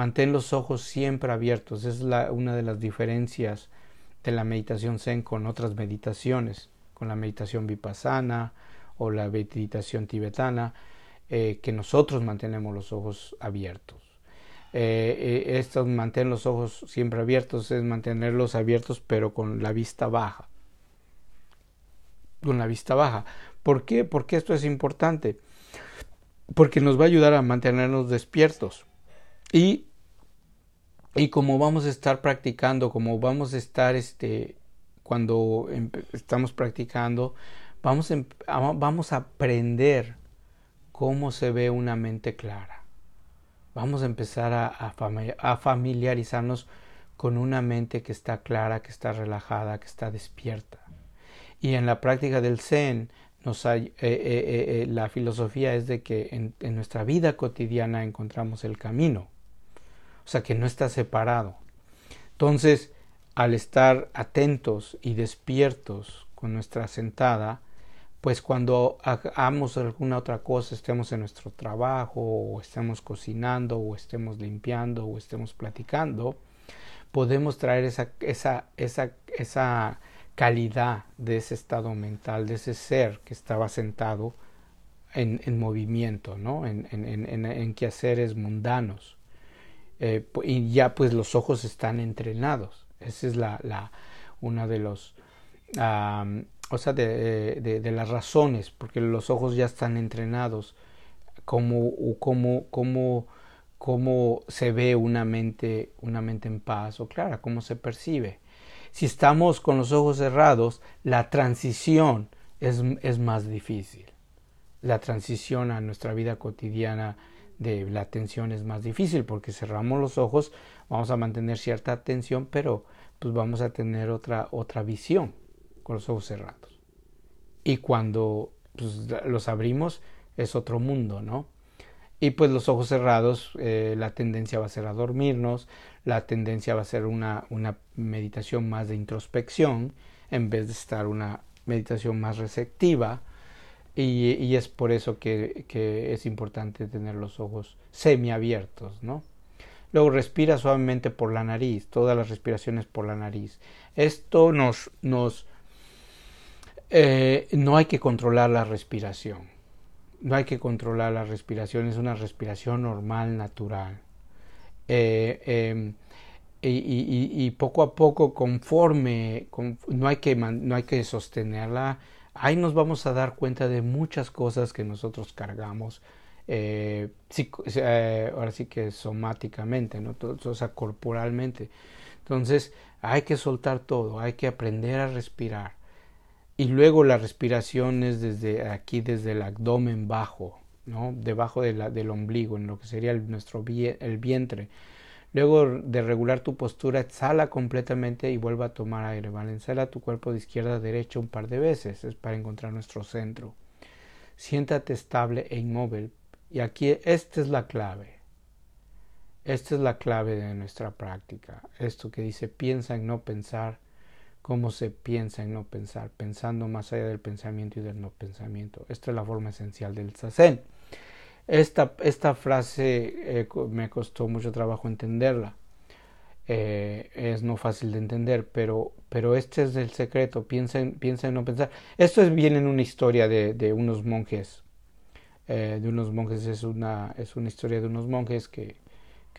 Mantén los ojos siempre abiertos. Es una de las diferencias de la meditación zen con otras meditaciones, con la meditación vipassana o la meditación tibetana, eh, que nosotros mantenemos los ojos abiertos. Eh, eh, mantener los ojos siempre abiertos es mantenerlos abiertos pero con la vista baja con la vista baja ¿por qué? porque esto es importante porque nos va a ayudar a mantenernos despiertos Y, y como vamos a estar practicando, como vamos a estar este, cuando estamos practicando, vamos, vamos a aprender cómo se ve una mente clara. Vamos a empezar a, a, familiarizarnos con una mente que está clara, que está relajada, que está despierta. Y en la práctica del Zen, eh, eh, eh, la filosofía es de que en, nuestra vida cotidiana encontramos el camino, o sea que no está separado. Entonces, al estar atentos y despiertos con nuestra sentada, pues cuando hagamos alguna otra cosa, estemos en nuestro trabajo, o estemos cocinando, o estemos limpiando, o estemos platicando, podemos traer esa, esa, esa, esa calidad de ese estado mental, de ese ser que estaba sentado en, en movimiento, ¿no? en, en, en, en quehaceres mundanos. Eh, y ya pues los ojos están entrenados. Esa es la, la una de los o sea, de, las razones, porque los ojos ya están entrenados, cómo se ve una mente, una mente en paz o clara, cómo se percibe. Si estamos con los ojos cerrados, la transición es, es más difícil. La transición a nuestra vida cotidiana de la atención es más difícil porque cerramos los ojos, vamos a mantener cierta atención, pero pues vamos a tener otra, otra visión con los ojos cerrados. Y cuando pues, los abrimos es otro mundo, ¿no? Y pues los ojos cerrados, eh, la tendencia va a ser a dormirnos, la tendencia va a ser una, una meditación más de introspección en vez de estar una meditación más receptiva. Y, es por eso que, es importante tener los ojos semiabiertos, ¿no? Luego respira suavemente por la nariz, todas las respiraciones por la nariz. Esto nos, nos eh, no hay que controlar la respiración. No hay que controlar la respiración, es una respiración normal, natural. Eh, em, y, poco a poco, conforme, no, hay que, no hay que sostenerla, ahí nos vamos a dar cuenta de muchas cosas que nosotros cargamos. Eh, ahora sí que somáticamente, ¿no? o sea, corporalmente. Entonces, hay que soltar todo, hay que aprender a respirar y luego la respiración es desde aquí, desde el abdomen bajo, ¿no? debajo del ombligo, en lo que sería nuestro el vientre. Luego de regular tu postura, exhala completamente y vuelva a tomar aire. Balancea tu cuerpo de izquierda a derecha un par de veces. Es para encontrar nuestro centro. Siéntate estable e inmóvil. Y aquí esta es la clave. Esta es la clave de nuestra práctica. Esto que dice piensa en no pensar cómo se piensa en no pensar, pensando más allá del pensamiento y del no pensamiento. Esta es la forma esencial del zazen. Esta, esta frase eh, me costó mucho trabajo entenderla. Eh, es no fácil de entender, pero, pero este es el secreto. Piensa en, no pensar. Esto es en una historia de, de unos monjes. Eh, de unos monjes es una, es una historia de unos monjes que,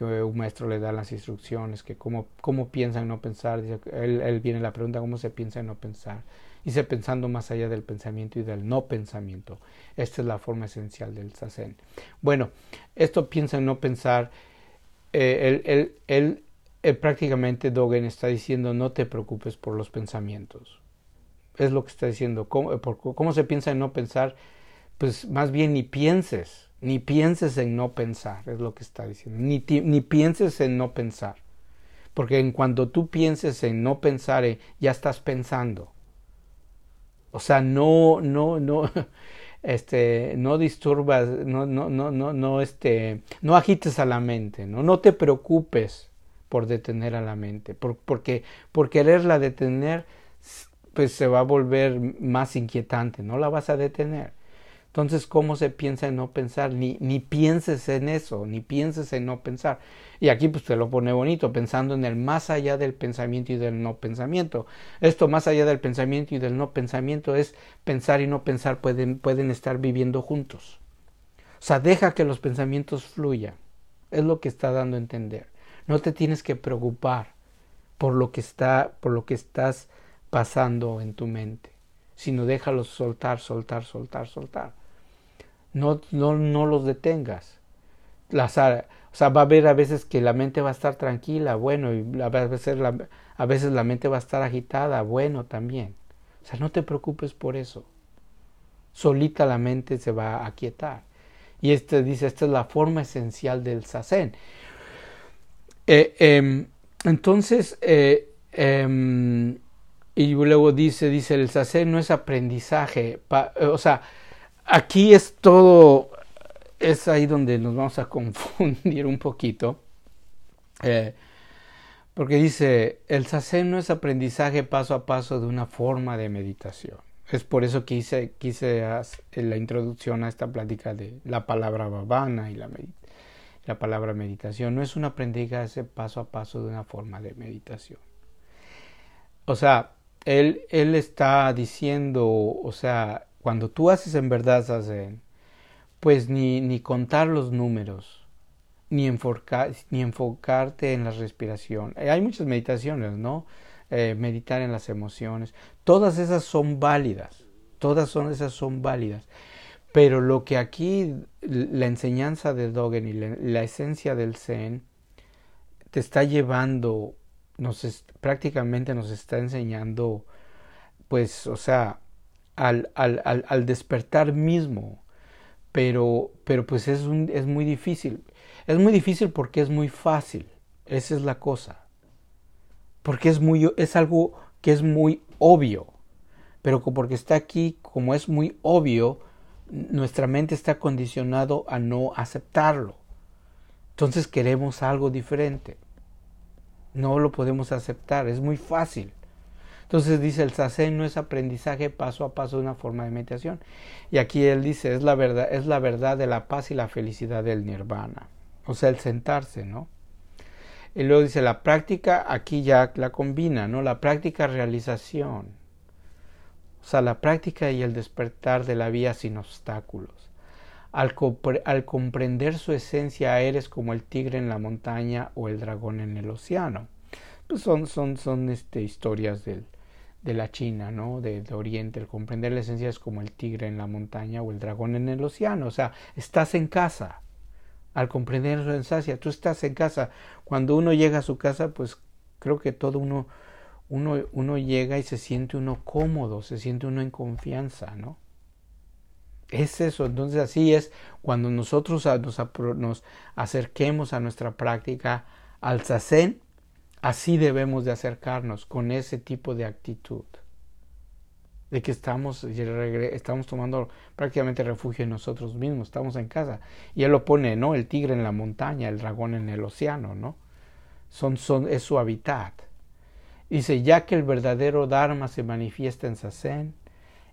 un maestro le da las instrucciones, que cómo, cómo piensa en no pensar, él, él viene la pregunta cómo se piensa en no pensar, dice pensando más allá del pensamiento y del no pensamiento. Esta es la forma esencial del sazen. Bueno, esto piensa en no pensar, eh, él, él, él, prácticamente Dogen está diciendo no te preocupes por los pensamientos. Es lo que está diciendo. ¿Cómo, por, ¿Cómo se piensa en no pensar? Pues más bien ni pienses ni pienses en no pensar, es lo que está diciendo. Ni, ni pienses en no pensar. Porque en cuanto tú pienses en no pensar, eh, ya estás pensando. O sea, no, no, no, [laughs] este, no disturbas, no, no, no, no, no, este, no agites a la mente, no, no te preocupes por detener a la mente, por, porque por quererla detener, pues se va a volver más inquietante, no la vas a detener. Entonces, ¿cómo se piensa en no pensar? Ni, ni pienses en eso, ni pienses en no pensar. Y aquí pues te lo pone bonito, pensando en el más allá del pensamiento y del no pensamiento. Esto más allá del pensamiento y del no pensamiento es pensar y no pensar pueden, pueden estar viviendo juntos. O sea, deja que los pensamientos fluyan. Es lo que está dando a entender. No te tienes que preocupar por lo que está, por lo que estás pasando en tu mente, sino déjalos soltar, soltar, soltar, soltar. No, no, no los detengas. Las, O sea, va a haber a veces que la mente va a estar tranquila, bueno, y a veces la, a veces la mente va a estar agitada, bueno también. O sea, no te preocupes por eso. Solita la mente se va a aquietar. Y este dice, esta es la forma esencial del sasen. Eh, em, entonces, eh, em, y luego dice, dice, el sasen no es aprendizaje. o sea, aquí es todo, es ahí donde nos vamos a [laughs] confundir un poquito. Eh, porque dice, el sasen no es aprendizaje paso a paso de una forma de meditación. Es por eso que quise, quise la introducción a esta plática de la palabra babana y la, la palabra meditación. No es un aprendizaje paso a paso de una forma de meditación. O sea, él, él está diciendo, o sea, cuando tú haces en verdad sasen, pues ni, ni contar los números, ni, ni enfocarte en la respiración. Hay muchas meditaciones, ¿no? Eh, meditar en las emociones. Todas esas son válidas, todas son, esas son válidas. Pero lo que aquí la enseñanza de Dogen y la, esencia del Zen te está llevando, nos prácticamente nos está enseñando, pues, o sea, al, al, al, al despertar mismo. Pero, pero pues es, un, es muy difícil. Es muy difícil porque es muy fácil. Esa es la cosa porque es, muy, es algo que es muy obvio. Pero porque está aquí, como es muy obvio, nuestra mente está condicionado a no aceptarlo. Entonces queremos algo diferente. No lo podemos aceptar, es muy fácil. Entonces dice el sasen no es aprendizaje paso a paso de una forma de meditación. Y aquí él dice es la verdad, es la verdad de la paz y la felicidad del nirvana. O sea, el sentarse, ¿no? Y luego dice la práctica, aquí ya la combina, ¿no? La práctica realización. O sea, la práctica y el despertar de la vía sin obstáculos. Al, al, comprender su esencia eres como el tigre en la montaña o el dragón en el océano. Pues son, son, son este, historias del, de la China, ¿no? De, Oriente. El comprender la esencia es como el tigre en la montaña o el dragón en el océano. O sea, estás en casa al comprender su esencia. Tú estás en casa. Cuando uno llega a su casa, pues creo que todo uno, uno, uno llega y se siente uno cómodo, se siente uno en confianza, ¿no? Es eso, entonces así es cuando nosotros nos, acerquemos a nuestra práctica al sasen, así debemos de acercarnos con ese tipo de actitud de que estamos, estamos tomando prácticamente refugio en nosotros mismos, estamos en casa. Y él lo pone, ¿no? El tigre en la montaña, el dragón en el océano, ¿no? Son, son, es su hábitat. Dice, ya que el verdadero Dharma se manifiesta en Sasen,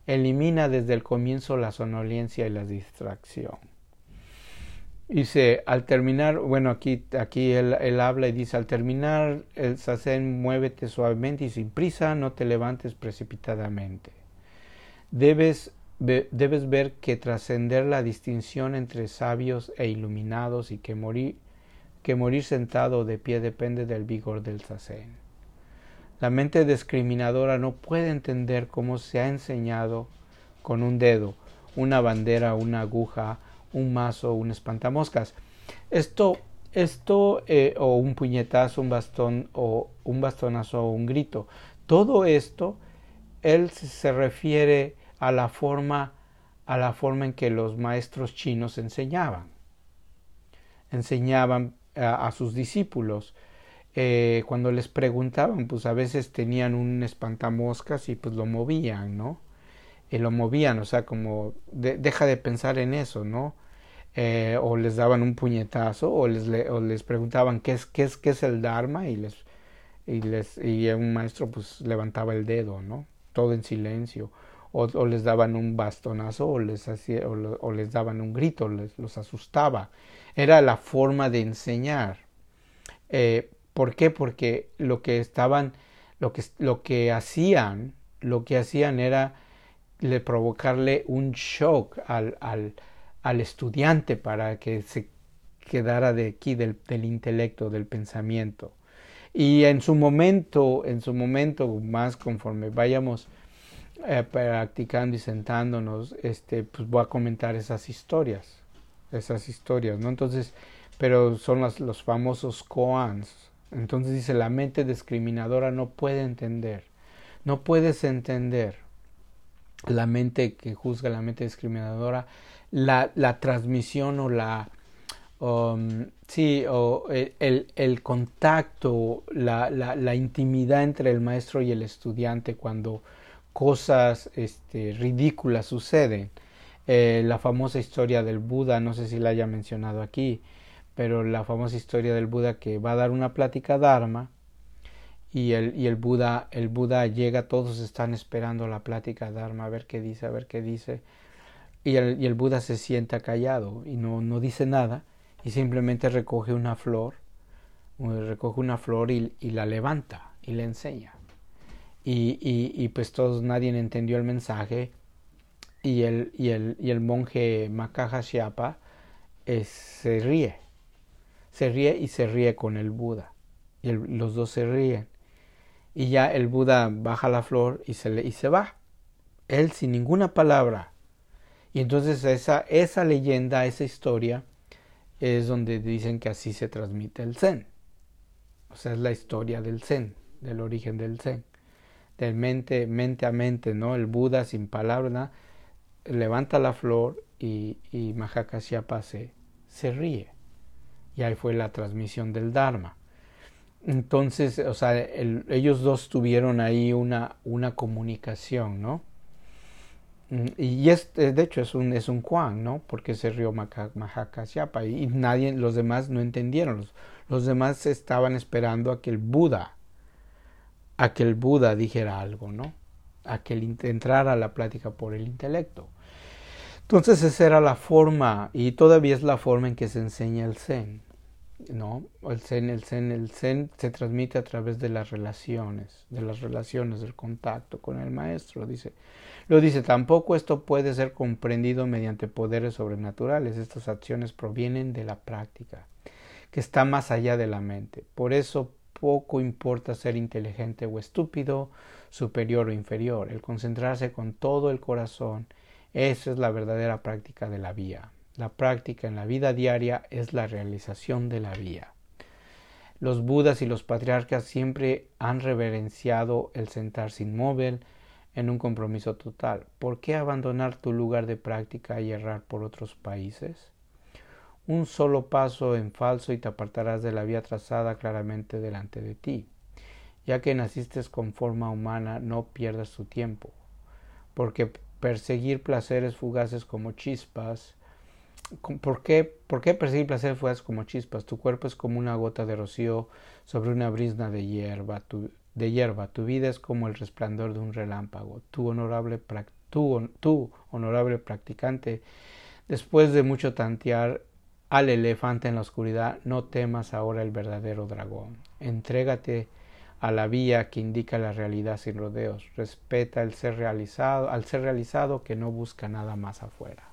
elimina desde el comienzo la sonolencia y la distracción. Dice, al terminar, bueno, aquí, aquí él, habla y dice, al terminar el Sasen, muévete suavemente y sin prisa, no te levantes precipitadamente. Debes, debes ver que trascender la distinción entre sabios e iluminados y que morir, que morir sentado de pie depende del vigor del sasen. La mente discriminadora no puede entender cómo se ha enseñado con un dedo, una bandera, una aguja, un mazo, un espantamoscas. Esto, esto eh, o un puñetazo, un bastón o un bastonazo o un grito. Todo esto, él se refiere a la forma a la forma en que los maestros chinos enseñaban. Enseñaban a, sus discípulos. Eh, cuando les preguntaban, pues a veces tenían un espantamoscas y pues lo movían, ¿no? Y lo movían, o sea, como deja de pensar en eso, ¿no? Eh, o les daban un puñetazo o les, les preguntaban qué es, qué es, qué es el Dharma y les, y les y un maestro pues levantaba el dedo, ¿no? Todo en silencio o, les daban un bastonazo o les, hacía, o, les daban un grito, les, los asustaba. Era la forma de enseñar. Eh, ¿Por qué? Porque lo que estaban, lo que, lo que hacían, lo que hacían era le provocarle un shock al, al, al estudiante para que se quedara de aquí del, del, intelecto, del pensamiento. Y en su momento, en su momento, más conforme vayamos eh, practicando y sentándonos, este, pues voy a comentar esas historias, esas historias, ¿no? Entonces, pero son los famosos koans. Entonces dice, la mente discriminadora no puede entender, no puedes entender la mente que juzga, la mente discriminadora, la, la transmisión o la, um, sí, o el, el contacto, la, la, la, intimidad entre el maestro y el estudiante cuando cosas este, ridículas suceden. Eh, la famosa historia del Buda, no sé si la haya mencionado aquí, pero la famosa historia del Buda que va a dar una plática Dharma y el, y el Buda, el Buda llega, todos están esperando la plática Dharma, a ver qué dice, a ver qué dice, y el, y el Buda se sienta callado y no, no dice nada y simplemente recoge una flor, recoge una flor y, la levanta y le enseña. Y, y, pues todos, nadie entendió el mensaje y el, y el, y el monje Makaha eh, se ríe, se ríe y se ríe con el Buda. Y los dos se ríen. Y ya el Buda baja la flor y se, le, y se va. Él sin ninguna palabra. Y entonces esa, esa leyenda, esa historia, es donde dicen que así se transmite el Zen. O sea, es la historia del Zen, del origen del Zen. Del mente, mente a mente, ¿no? El Buda sin palabra, levanta la flor y, y Mahakasyapa se, se ríe. Y ahí fue la transmisión del Dharma. Entonces, o sea, ellos dos tuvieron ahí una, una comunicación, ¿no? Mm, y es, de hecho es un, es un Juan, ¿no? Porque se rió Mahakasyapa y, y nadie, los demás no entendieron. Los, los, demás estaban esperando a que el Buda, a que el Buda dijera algo, ¿no? A que él entrara la plática por el intelecto. Entonces esa era la forma y todavía es la forma en que se enseña el Zen. ¿No? El Zen, el Zen, el Zen se transmite a través de las relaciones, de las relaciones, del contacto con el maestro, dice. Lo dice, tampoco esto puede ser comprendido mediante poderes sobrenaturales. Estas acciones provienen de la práctica, que está más allá de la mente. Por eso poco importa ser inteligente o estúpido, superior o inferior. El concentrarse con todo el corazón esa es la verdadera práctica de la vía. La práctica en la vida diaria es la realización de la vía. Los budas y los patriarcas siempre han reverenciado el sentarse inmóvil en un compromiso total. ¿Por qué abandonar tu lugar de práctica y errar por otros países? Un solo paso en falso y te apartarás de la vía trazada claramente delante de ti. Ya que naciste con forma humana, no pierdas tu tiempo, porque perseguir placeres fugaces como chispas. ¿Por qué, ¿Por qué perseguir placeres fugaces como chispas? Tu cuerpo es como una gota de rocío sobre una brisna de hierba. Tu, de hierba. tu vida es como el resplandor de un relámpago. Tu honorable, tu, honorable practicante, después de mucho tantear al elefante en la oscuridad, no temas ahora el verdadero dragón. Entrégate a la vía que indica la realidad sin rodeos. Respeta el ser realizado, al ser realizado que no busca nada más afuera.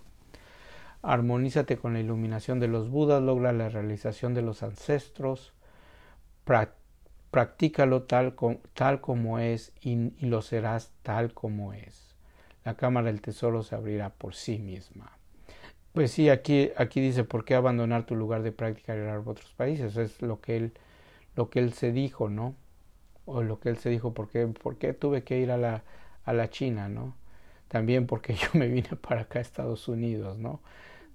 Armonízate con la iluminación de los Budas, logra la realización de los ancestros, practícalo tal, tal como es y, lo serás tal como es. La cámara del tesoro se abrirá por sí misma. Pues sí, aquí, aquí dice, ¿por qué abandonar tu lugar de práctica y ir a otros países? Es lo que él, lo que él se dijo, ¿no? o lo que él se dijo, ¿por qué, por qué tuve que ir a la, a la China, ¿no? También porque [laughs] yo me vine para acá a Estados Unidos, ¿no?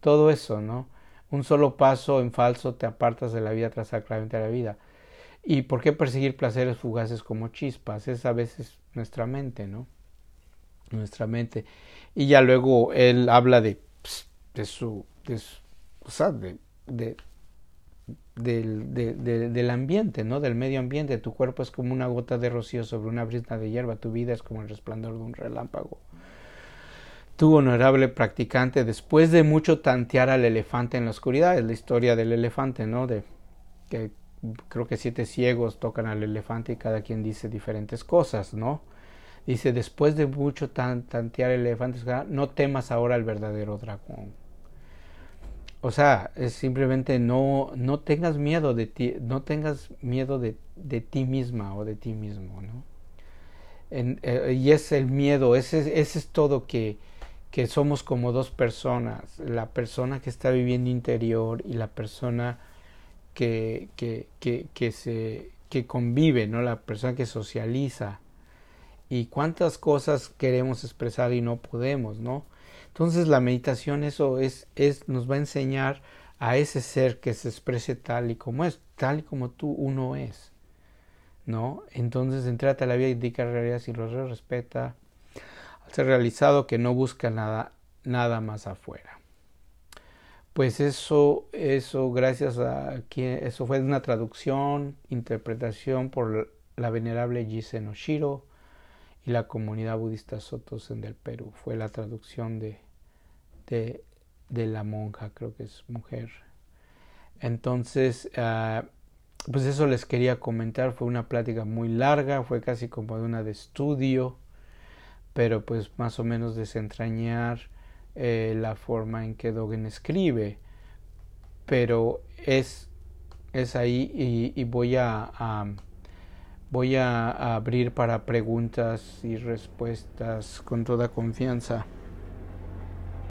Todo eso, ¿no? Un solo paso en falso te apartas de la vida tras claramente a la vida. ¿Y por qué perseguir placeres fugaces como chispas? Es a veces nuestra mente, ¿no? Nuestra mente. Y ya luego él habla de, de su, de su o sea, de, de, del, del ambiente, ¿no? Del medio ambiente. Tu cuerpo es como una gota de rocío sobre una brisna de hierba. Tu vida es como el resplandor de un relámpago. Tu honorable practicante, después de mucho tantear al elefante en la oscuridad, es la historia del elefante, ¿no? De creo que siete ciegos tocan al elefante y cada quien dice diferentes cosas, ¿no? Dice, después de mucho tantear el elefante, no temas ahora al verdadero dragón. O sea, simplemente no, no tengas miedo de ti, no tengas miedo de, de ti misma o de ti mismo, ¿no? Eh, y es el miedo, ese, ese es todo que, que somos como dos personas, la persona que está viviendo interior y la persona que, que, que, que, se, que convive, ¿no? La persona que socializa. Y cuántas cosas queremos expresar y no podemos, ¿no? Entonces la meditación eso es, es, nos va a enseñar a ese ser que se exprese tal y como es, tal y como tú uno es. ¿No? Entonces entrate a la vida indica realidad si lo respeta ser realizado que no busca nada, nada más afuera. Pues eso, eso, gracias a quien, eso fue una traducción, interpretación por la venerable Jisen Oshiro y la comunidad budista Sotosen del Perú. Fue la traducción de, de, la monja, creo que es mujer. Entonces, uh, pues eso les quería comentar. Fue una plática muy larga, fue casi como de una de estudio, pero pues más o menos desentrañar eh, la forma en que Dogen escribe, pero es, es ahí y, voy a, voy a abrir para preguntas y respuestas con toda confianza.